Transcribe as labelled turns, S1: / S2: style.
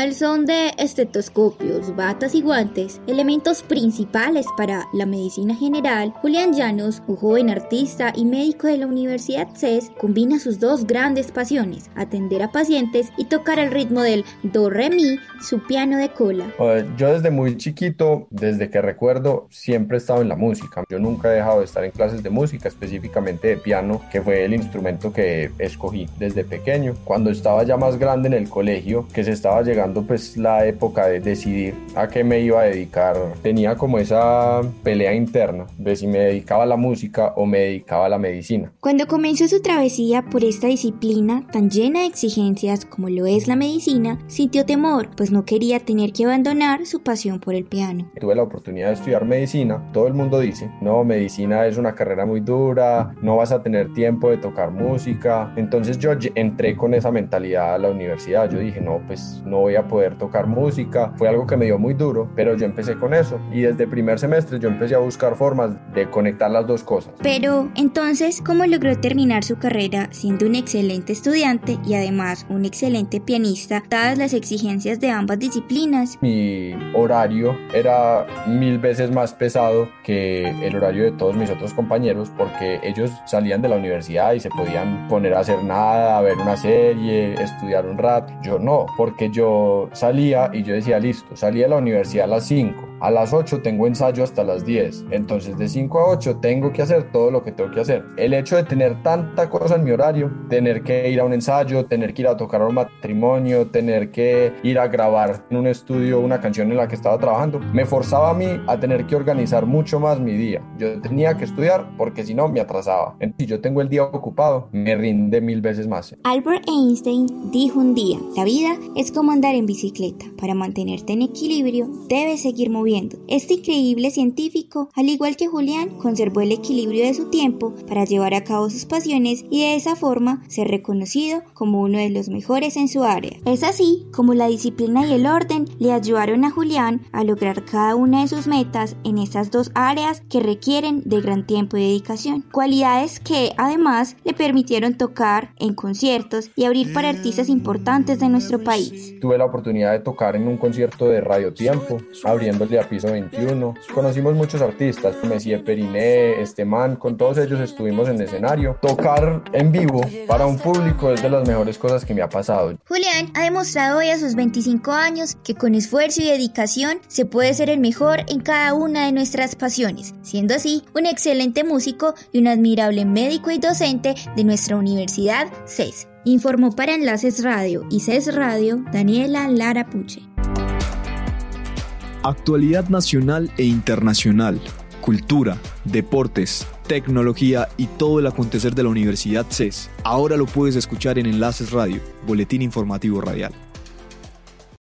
S1: Al son de estetoscopios, batas y guantes, elementos principales para la medicina general, Julián Llanos, un joven artista y médico de la Universidad CES, combina sus dos grandes pasiones, atender a pacientes y tocar el ritmo del do re mi, su piano de cola.
S2: Yo desde muy chiquito, desde que recuerdo, siempre he estado en la música. Yo nunca he dejado de estar en clases de música, específicamente de piano, que fue el instrumento que escogí desde pequeño. Cuando estaba ya más grande en el colegio, que se estaba llegando pues la época de decidir a qué me iba a dedicar, tenía como esa pelea interna de si me dedicaba a la música o me dedicaba a la medicina.
S1: Cuando comenzó su travesía por esta disciplina tan llena de exigencias como lo es la medicina, sintió temor, pues no quería tener que abandonar su pasión por el piano.
S2: Tuve la oportunidad de estudiar medicina, todo el mundo dice, no, medicina es una carrera muy dura, no vas a tener tiempo de tocar música, entonces yo entré con esa mentalidad a la universidad, yo dije, no, pues no voy a poder tocar música. Fue algo que me dio muy duro, pero yo empecé con eso. Y desde primer semestre yo empecé a buscar formas de conectar las dos cosas.
S1: Pero entonces, ¿cómo logró terminar su carrera siendo un excelente estudiante y además un excelente pianista, dadas las exigencias de ambas disciplinas?
S2: Mi horario era mil veces más pesado que el horario de todos mis otros compañeros porque ellos salían de la universidad y se podían poner a hacer nada, a ver una serie, estudiar un rato. Yo no, porque yo salía y yo decía, listo, salía de la universidad a las 5 a las 8 tengo ensayo hasta las 10. Entonces de 5 a 8 tengo que hacer todo lo que tengo que hacer. El hecho de tener tanta cosa en mi horario, tener que ir a un ensayo, tener que ir a tocar un matrimonio, tener que ir a grabar en un estudio una canción en la que estaba trabajando, me forzaba a mí a tener que organizar mucho más mi día. Yo tenía que estudiar porque si no me atrasaba. Si yo tengo el día ocupado, me rinde mil veces más.
S1: Albert Einstein dijo un día, la vida es como andar en bicicleta. Para mantenerte en equilibrio, debes seguir moviendo este increíble científico, al igual que Julián, conservó el equilibrio de su tiempo para llevar a cabo sus pasiones y de esa forma ser reconocido como uno de los mejores en su área. Es así como la disciplina y el orden le ayudaron a Julián a lograr cada una de sus metas en estas dos áreas que requieren de gran tiempo y dedicación. Cualidades que además le permitieron tocar en conciertos y abrir para artistas importantes de nuestro país.
S2: Tuve la oportunidad de tocar en un concierto de Radio Tiempo, abriéndole Piso 21. Conocimos muchos artistas, Messi Periné, Esteman, con todos ellos estuvimos en el escenario. Tocar en vivo para un público es de las mejores cosas que me ha pasado.
S1: Julián ha demostrado hoy a sus 25 años que con esfuerzo y dedicación se puede ser el mejor en cada una de nuestras pasiones, siendo así un excelente músico y un admirable médico y docente de nuestra universidad CES. Informó para Enlaces Radio y CES Radio Daniela Lara Puche.
S3: Actualidad nacional e internacional, cultura, deportes, tecnología y todo el acontecer de la Universidad CES. Ahora lo puedes escuchar en Enlaces Radio, Boletín Informativo Radial.